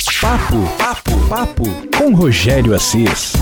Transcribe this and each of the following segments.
Papo, papo, papo com Rogério Assis.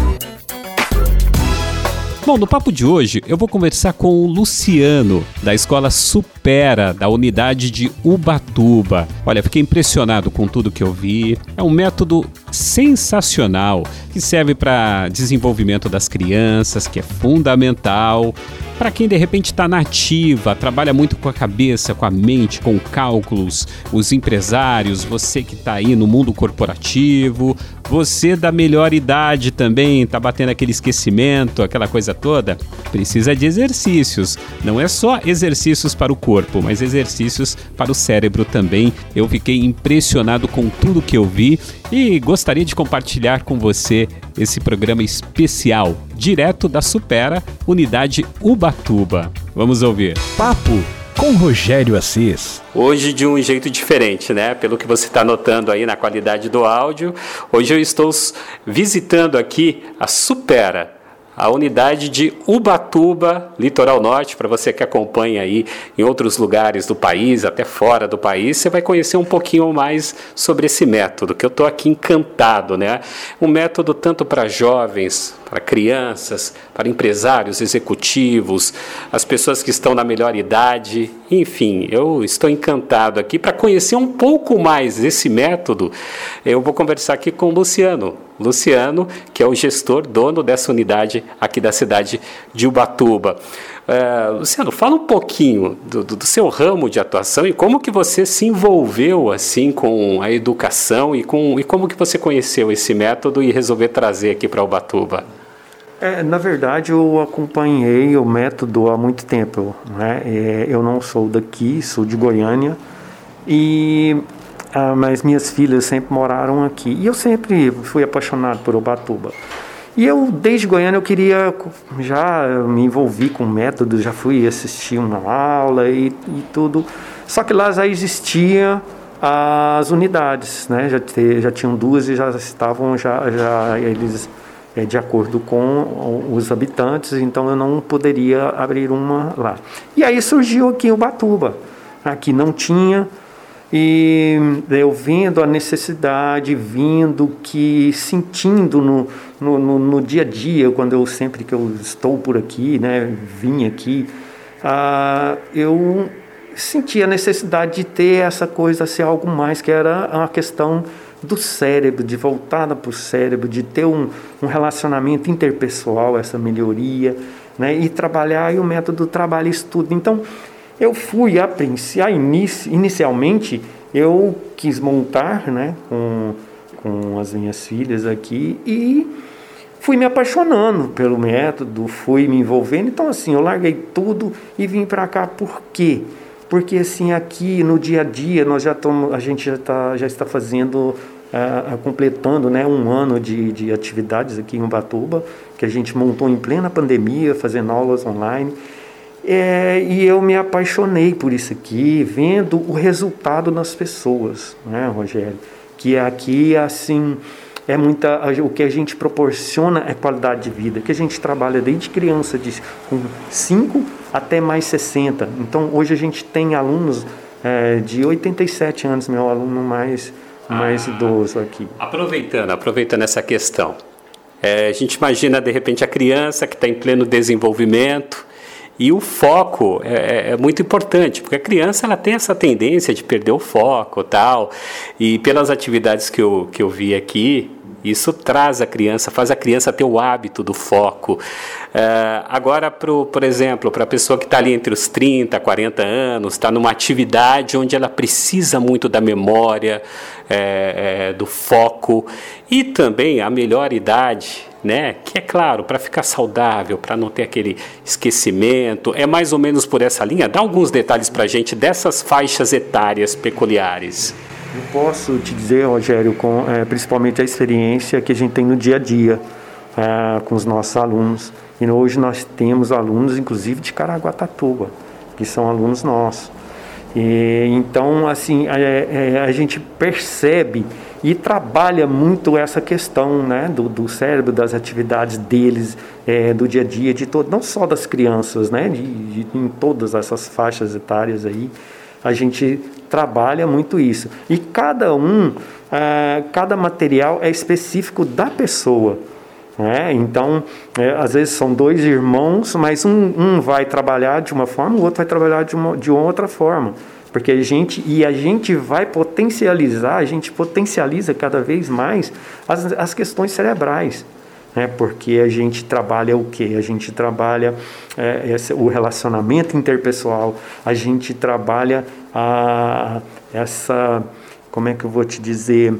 Bom, no papo de hoje eu vou conversar com o Luciano, da Escola Supera, da unidade de Ubatuba. Olha, fiquei impressionado com tudo que eu vi. É um método sensacional que serve para desenvolvimento das crianças, que é fundamental. Para quem de repente está nativa, trabalha muito com a cabeça, com a mente, com cálculos, os empresários, você que está aí no mundo corporativo, você da melhor idade também, está batendo aquele esquecimento, aquela coisa toda, precisa de exercícios. Não é só exercícios para o corpo, mas exercícios para o cérebro também. Eu fiquei impressionado com tudo que eu vi e gostaria de compartilhar com você esse programa especial, direto da Supera, unidade Ubatuba. Vamos ouvir. Papo com Rogério Assis. Hoje de um jeito diferente, né? Pelo que você está notando aí na qualidade do áudio, hoje eu estou visitando aqui a Supera, a unidade de Ubatuba, Litoral Norte, para você que acompanha aí em outros lugares do país, até fora do país, você vai conhecer um pouquinho mais sobre esse método, que eu estou aqui encantado, né? Um método tanto para jovens, para crianças, para empresários, executivos, as pessoas que estão na melhor idade, enfim, eu estou encantado aqui para conhecer um pouco mais esse método. Eu vou conversar aqui com o Luciano, Luciano, que é o gestor, dono dessa unidade aqui da cidade de Ubatuba. Uh, Luciano, fala um pouquinho do, do, seu ramo de atuação e como que você se envolveu assim com a educação e, com, e como que você conheceu esse método e resolveu trazer aqui para Ubatuba. É, na verdade, eu acompanhei o método há muito tempo. Né? É, eu não sou daqui, sou de Goiânia, e ah, mas minhas filhas sempre moraram aqui. E eu sempre fui apaixonado por Ubatuba. E eu, desde Goiânia, eu queria, já me envolvi com método, já fui assistir uma aula e, e tudo. Só que lá já existia as unidades, né? Já, te, já tinham duas e já estavam, já, já eles é, de acordo com os habitantes, então eu não poderia abrir uma lá. E aí surgiu aqui o Batuba. Aqui não tinha, e eu vendo a necessidade, vindo que, sentindo no, no, no, no, dia a dia, quando eu sempre que eu estou por aqui, né, vim aqui, ah, eu senti a necessidade de ter essa coisa, ser algo mais, que era uma questão do cérebro, de voltada para o cérebro, de ter um, um relacionamento interpessoal, essa melhoria, né? e trabalhar e o método trabalho estudo. Então, eu fui, a, a inici, inicialmente, eu quis montar né, com, com as minhas filhas aqui e fui me apaixonando pelo método, fui me envolvendo. Então, assim, eu larguei tudo e vim para cá. Por quê? porque assim aqui no dia a dia nós já estamos, a gente já, tá, já está fazendo, completando né, um ano de, de atividades aqui em Ubatuba, que a gente montou em plena pandemia, fazendo aulas online. É, e eu me apaixonei por isso aqui, vendo o resultado nas pessoas, né, Rogério? Que aqui, assim, é muita o que a gente proporciona é qualidade de vida. Que a gente trabalha desde criança de com 5 até mais 60 então hoje a gente tem alunos é, de 87 anos meu aluno mais mais ah, idoso aqui. Aproveitando aproveitando essa questão é, a gente imagina de repente a criança que está em pleno desenvolvimento e o foco é, é, é, muito importante, porque a criança ela tem essa tendência de perder o foco tal. E pelas atividades que eu, que eu vi aqui, isso traz a criança, faz a criança ter o hábito do foco. É, agora, pro, por exemplo, para a pessoa que está ali entre os 30, 40 anos, está numa atividade onde ela precisa muito da memória, é, é, do foco e também a melhor idade, né? Que é claro, para ficar saudável, para não ter aquele esquecimento, é mais ou menos por essa linha. Dá alguns detalhes para a gente dessas faixas etárias peculiares. Eu posso te dizer, Rogério, com é, principalmente a experiência que a gente tem no dia a dia é, com os nossos alunos. E hoje nós temos alunos, inclusive de Caraguatatuba, que são alunos nossos. E, então, assim, a, é, a, gente percebe e trabalha muito essa questão né, do, do cérebro, das atividades deles, é, do dia a dia, de todo, não só das crianças, né, de, de, em todas essas faixas etárias aí a gente trabalha muito isso. E cada um, é, cada material é específico da pessoa. Né? Então, é, às vezes são dois irmãos, mas um, um, vai trabalhar de uma forma, o outro vai trabalhar de uma, de outra forma. Porque a gente, e a gente vai potencializar, a gente potencializa cada vez mais as, as questões cerebrais. Né? Porque a gente trabalha o que? A gente trabalha é, esse, o relacionamento interpessoal, a gente trabalha a, essa, como é que eu vou te dizer,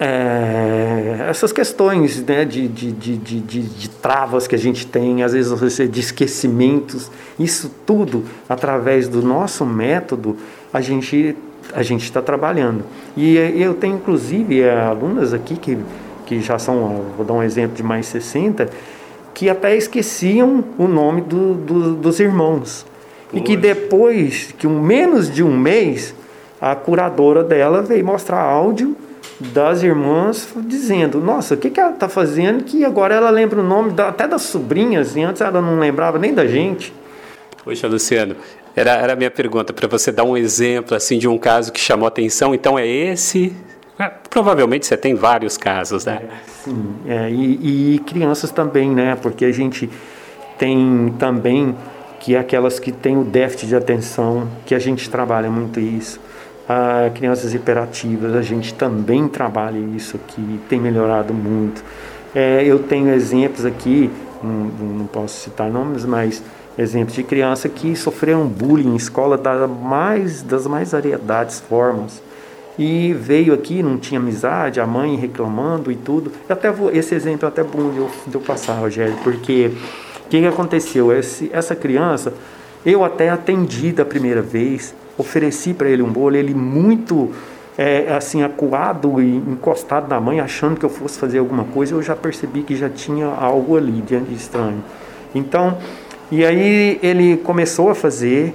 é, essas questões né, de, de, de, de, de travas que a gente tem, às vezes de esquecimentos, isso tudo através do nosso método a gente a gente está trabalhando. E eu tenho inclusive alunas aqui que, que já são, vou dar um exemplo de mais 60, que até esqueciam o nome do, do, dos irmãos. E que depois, que um, menos de um mês, a curadora dela veio mostrar áudio das irmãs dizendo: Nossa, o que, que ela está fazendo? Que agora ela lembra o nome da, até das sobrinhas, e antes ela não lembrava nem da gente. Poxa, Luciano, era, era a minha pergunta, para você dar um exemplo assim de um caso que chamou atenção. Então é esse. É, provavelmente você tem vários casos, né? É, sim, é, e, e crianças também, né? Porque a gente tem também que é aquelas que têm o déficit de atenção, que a gente trabalha muito isso a crianças hiperativas, a gente também trabalha isso aqui, tem melhorado muito. É, eu tenho exemplos aqui, não, não, posso citar nomes, mas exemplos de criança que sofreram bullying em escola das mais, das mais variedades formas. E veio aqui, não tinha amizade, a mãe reclamando e tudo. Eu até vou, esse exemplo é até bom de eu, de eu passar, Rogério, porque o que, que aconteceu? Esse, essa criança, eu até atendi da primeira vez, ofereci para ele um bolo, ele muito é, assim acuado e encostado na mãe, achando que eu fosse fazer alguma coisa, eu já percebi que já tinha algo ali de estranho. Então, e aí ele começou a fazer,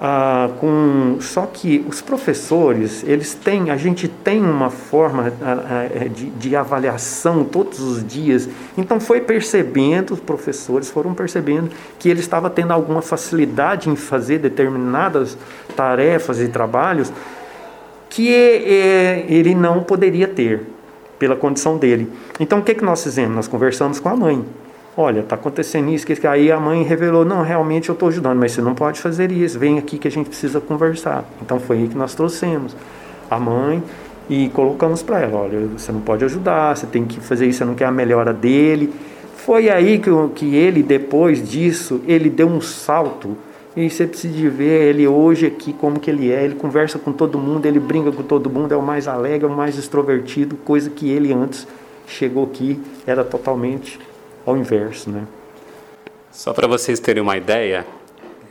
ah, com só que os professores eles têm a gente tem uma forma ah, ah, de, de, avaliação todos os dias. Então foi percebendo os professores foram percebendo que ele estava tendo alguma facilidade em fazer determinadas tarefas e trabalhos que é, ele não poderia ter pela condição dele. Então o que que nós fizemos? Nós conversamos com a mãe. Olha, está acontecendo isso, que aí a mãe revelou, não, realmente eu estou ajudando, mas você não pode fazer isso, vem aqui que a gente precisa conversar. Então foi aí que nós trouxemos. A mãe e colocamos para ela, olha, você não pode ajudar, você tem que fazer isso, você não quer a melhora dele. Foi aí que, que ele, depois disso, ele deu um salto e você precisa ver ele hoje aqui como que ele é, ele conversa com todo mundo, ele brinca com todo mundo, é o mais alegre, é o mais extrovertido, coisa que ele antes chegou aqui era totalmente ao inverso, né? Só para vocês terem uma ideia,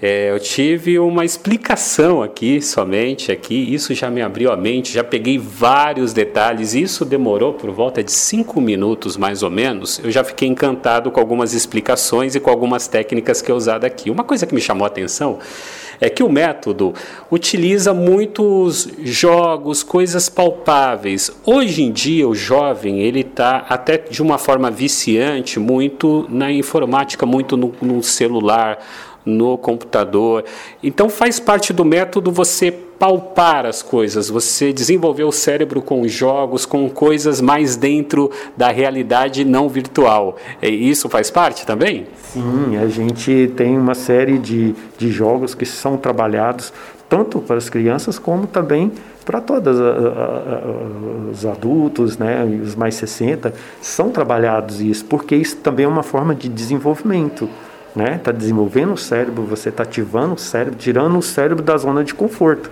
é, eu tive uma explicação aqui somente aqui. Isso já me abriu a mente. Já peguei vários detalhes. Isso demorou por volta de cinco minutos mais ou menos. Eu já fiquei encantado com algumas explicações e com algumas técnicas que eu usado aqui. Uma coisa que me chamou a atenção é que o método utiliza muitos jogos, coisas palpáveis. Hoje em dia o jovem ele está até de uma forma viciante muito na informática, muito no, no celular, no computador. Então faz parte do método você palpar as coisas, você desenvolver o cérebro com jogos, com coisas mais dentro da realidade não virtual. E isso faz parte também? Sim, a gente tem uma série de, de jogos que são trabalhados tanto para as crianças como também para todos os adultos, né, os mais 60, são trabalhados isso, porque isso também é uma forma de desenvolvimento né? Está desenvolvendo o cérebro, você está ativando o cérebro, tirando o cérebro da zona de conforto,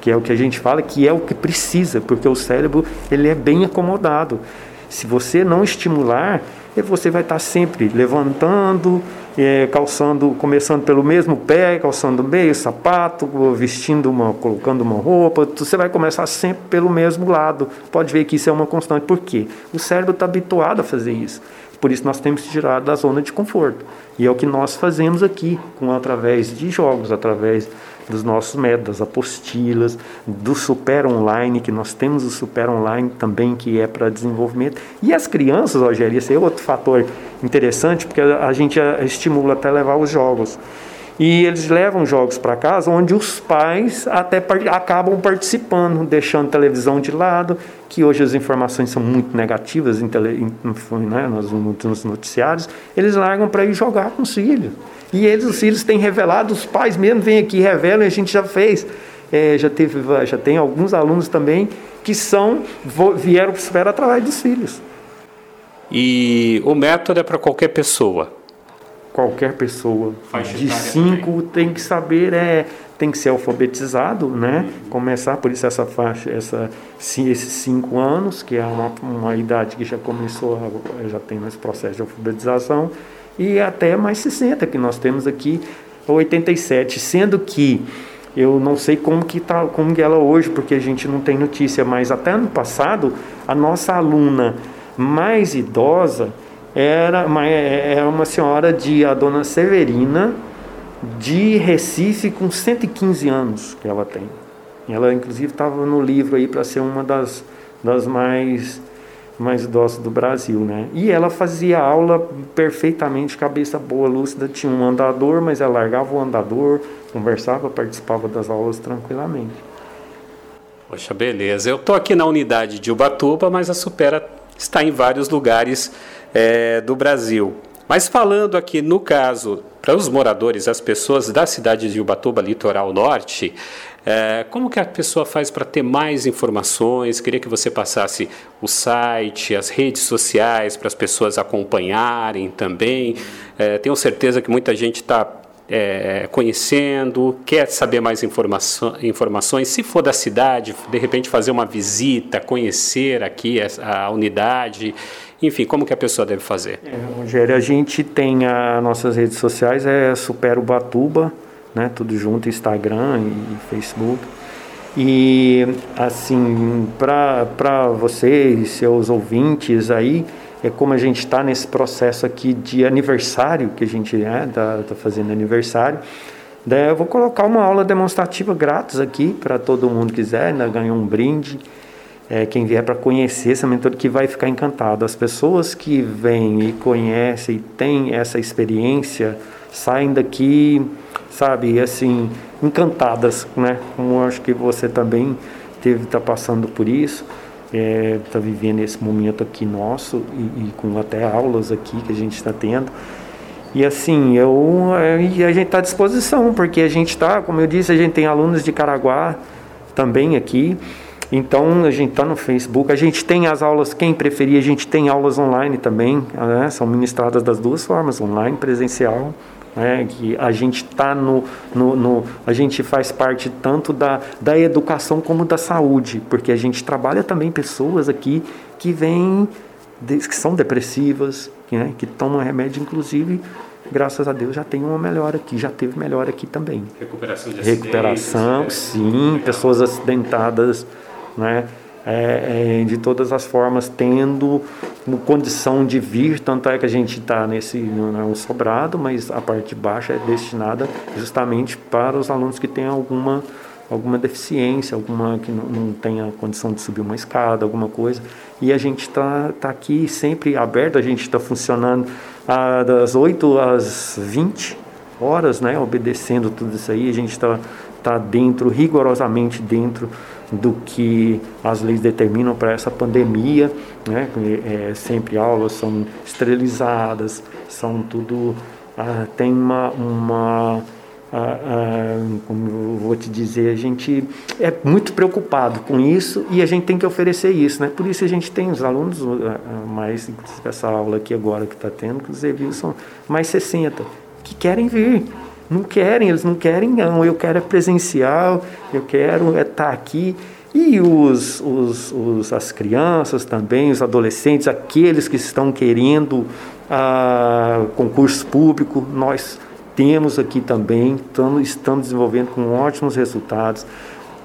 que é o que a gente fala que é o que precisa, porque o cérebro ele é bem acomodado. Se você não estimular, você vai estar tá sempre levantando, é, calçando, começando pelo mesmo pé, calçando meio sapato, vestindo uma, colocando uma roupa. Você vai começar sempre pelo mesmo lado. Pode ver que isso é uma constante. Por quê? O cérebro está habituado a fazer isso. Por isso nós temos que tirar da zona de conforto. E é o que nós fazemos aqui, com através de jogos, através dos nossos métodos, das apostilas, do Super Online, que nós temos o Super Online também, que é para desenvolvimento. E as crianças, Rogério, esse é outro fator interessante, porque a gente estimula até levar os jogos. E eles levam jogos para casa onde os pais até acabam participando, deixando televisão de lado, que hoje as informações são muito negativas em tele, em, né, nos, nos noticiários. Eles largam para ir jogar com os filhos. E eles, os filhos têm revelado, os pais mesmo vêm aqui revelam, e a gente já fez. É, já, teve, já tem alguns alunos também que são vieram para o esfera através dos filhos. E o método é para qualquer pessoa? Qualquer pessoa de 5 tem que saber, é, tem que ser alfabetizado, né? Começar por isso essa faixa, essa, esses 5 anos, que é uma, uma idade que já começou, já tem esse processo de alfabetização, e até mais 60, que nós temos aqui 87, sendo que eu não sei como que tá, como que ela hoje, porque a gente não tem notícia, mas até ano passado a nossa aluna mais idosa era uma, era uma senhora de a dona Severina de Recife com 115 anos que ela tem. Ela inclusive estava no livro aí para ser uma das, das mais mais idosas do Brasil, né? E ela fazia aula perfeitamente, cabeça boa, lúcida, tinha um andador, mas ela largava o andador, conversava, participava das aulas tranquilamente. Poxa, beleza. Eu tô aqui na unidade de Ubatuba, mas a Supera está em vários lugares é, do Brasil. Mas falando aqui no caso para os moradores, as pessoas da cidade de Ubatuba, litoral norte, é, como que a pessoa faz para ter mais informações? Queria que você passasse o site, as redes sociais para as pessoas acompanharem também. É, tenho certeza que muita gente está é, conhecendo, quer saber mais informações. Se for da cidade, de repente fazer uma visita, conhecer aqui a, a unidade enfim, como que a pessoa deve fazer? É, Rogério, a gente tem as nossas redes sociais, é Supero Batuba, né, tudo junto, Instagram e Facebook. E assim, para vocês, seus ouvintes aí, é como a gente está nesse processo aqui de aniversário, que a gente está né, tá, tá fazendo aniversário. Daí eu vou colocar uma aula demonstrativa grátis aqui para todo mundo que quiser, né, ganhar um brinde é, quem vier para conhecer essa mentoria que vai ficar encantado. As pessoas que vêm e conhecem e têm essa experiência saem daqui, sabe, assim, encantadas, né? Como acho que você também teve tá passando por isso, está é, tá vivendo esse momento aqui nosso e, e, com até aulas aqui que a gente está tendo. E assim, eu, é, e a gente está à disposição, porque a gente está, como eu disse, a gente tem alunos de Caraguá também aqui. Então a gente está no Facebook, a gente tem as aulas, quem preferir, a gente tem aulas online também, né? são ministradas das duas formas, online, presencial. Né? Que a gente está no, no, no, a gente faz parte tanto da, da educação como da saúde, porque a gente trabalha também pessoas aqui que vêm que são depressivas, né? que tomam remédio, inclusive graças a Deus já tem uma melhora aqui, já teve melhora aqui também. Recuperação de Recuperação, sim, pessoas acidentadas, né? É, é, de todas as formas tendo condição de vir, tanto é que a gente está nesse não é sobrado, mas a parte de baixo é destinada justamente para os alunos que têm alguma alguma deficiência, alguma que não, não tenha condição de subir uma escada, alguma coisa. E a gente está tá aqui sempre aberto, a gente está funcionando ah, das 8 às 20 horas, né, obedecendo tudo isso aí, a gente está tá dentro, rigorosamente dentro do que as leis determinam para essa pandemia, né? É, sempre aulas são esterilizadas, são tudo ah, tem uma, uma ah, ah, como eu vou te dizer, a gente é muito preocupado com isso e a gente tem que oferecer isso, né? Por isso a gente tem os alunos mais, essa aula aqui agora que está tendo, inclusive são mais 60 que querem vir não querem, eles não querem, não. Eu quero é presencial, eu quero é estar tá aqui. E os, os, os, as crianças também, os adolescentes, aqueles que estão querendo ah, concurso público, nós temos aqui também, estamos, estamos desenvolvendo com ótimos resultados.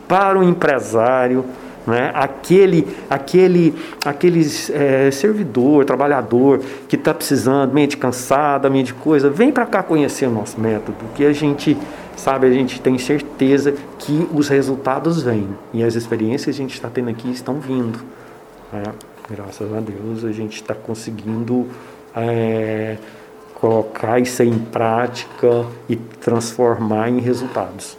Para o empresário, né? Aquele, aquele, aquele é, servidor, trabalhador que está precisando, mente cansada, mente coisa, vem para cá conhecer o nosso método, que a gente sabe, a gente tem certeza que os resultados vêm e as experiências que a gente está tendo aqui estão vindo. Né? Graças a Deus a gente está conseguindo é, colocar isso em prática e transformar em resultados.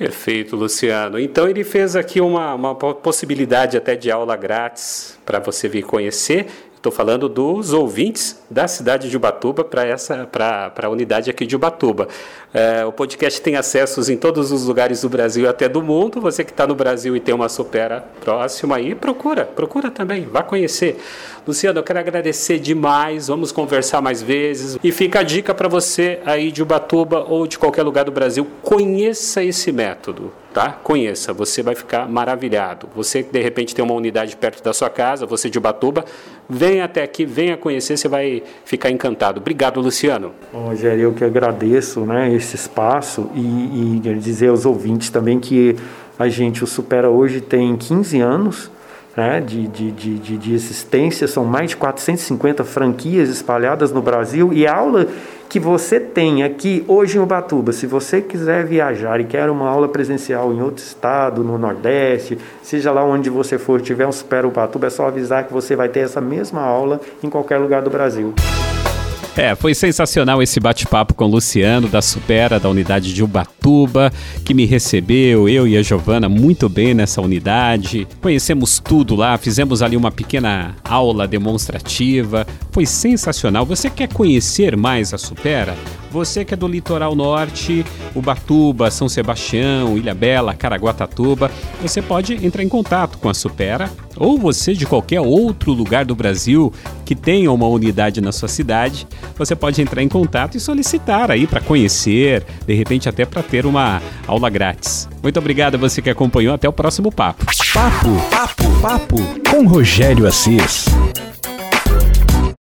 Perfeito, Luciano. Então ele fez aqui uma, uma possibilidade até de aula grátis para você vir conhecer Estou falando dos ouvintes da cidade de Ubatuba para essa para a unidade aqui de Ubatuba. É, o podcast tem acessos em todos os lugares do Brasil e até do mundo. Você que está no Brasil e tem uma supera próxima aí, procura, procura também, vá conhecer. Luciano, eu quero agradecer demais. Vamos conversar mais vezes. E fica a dica para você aí de Ubatuba ou de qualquer lugar do Brasil, conheça esse método tá? Conheça, você vai ficar maravilhado. Você que de repente tem uma unidade perto da sua casa, você de Ubatuba, venha até aqui, venha conhecer, você vai ficar encantado. Obrigado, Luciano. Bom, Rogério, eu que agradeço né, esse espaço e, e dizer aos ouvintes também que a gente o Supera hoje tem 15 anos né, de, de, de, de existência, são mais de 450 franquias espalhadas no Brasil e a aula que você tem aqui hoje em Ubatuba, se você quiser viajar e quer uma aula presencial em outro estado, no Nordeste, seja lá onde você for, tiver um Super Ubatuba, é só avisar que você vai ter essa mesma aula em qualquer lugar do Brasil. É, foi sensacional esse bate-papo com o Luciano da Supera, da unidade de Ubatuba, que me recebeu, eu e a Giovana, muito bem nessa unidade. Conhecemos tudo lá, fizemos ali uma pequena aula demonstrativa. Foi sensacional. Você quer conhecer mais a Supera? Você que é do litoral norte, Ubatuba, São Sebastião, Ilha Bela, Caraguatatuba, você pode entrar em contato com a Supera ou você de qualquer outro lugar do Brasil que tenha uma unidade na sua cidade, você pode entrar em contato e solicitar aí para conhecer, de repente até para ter uma aula grátis. Muito obrigado a você que acompanhou, até o próximo papo. Papo, papo, papo com Rogério Assis.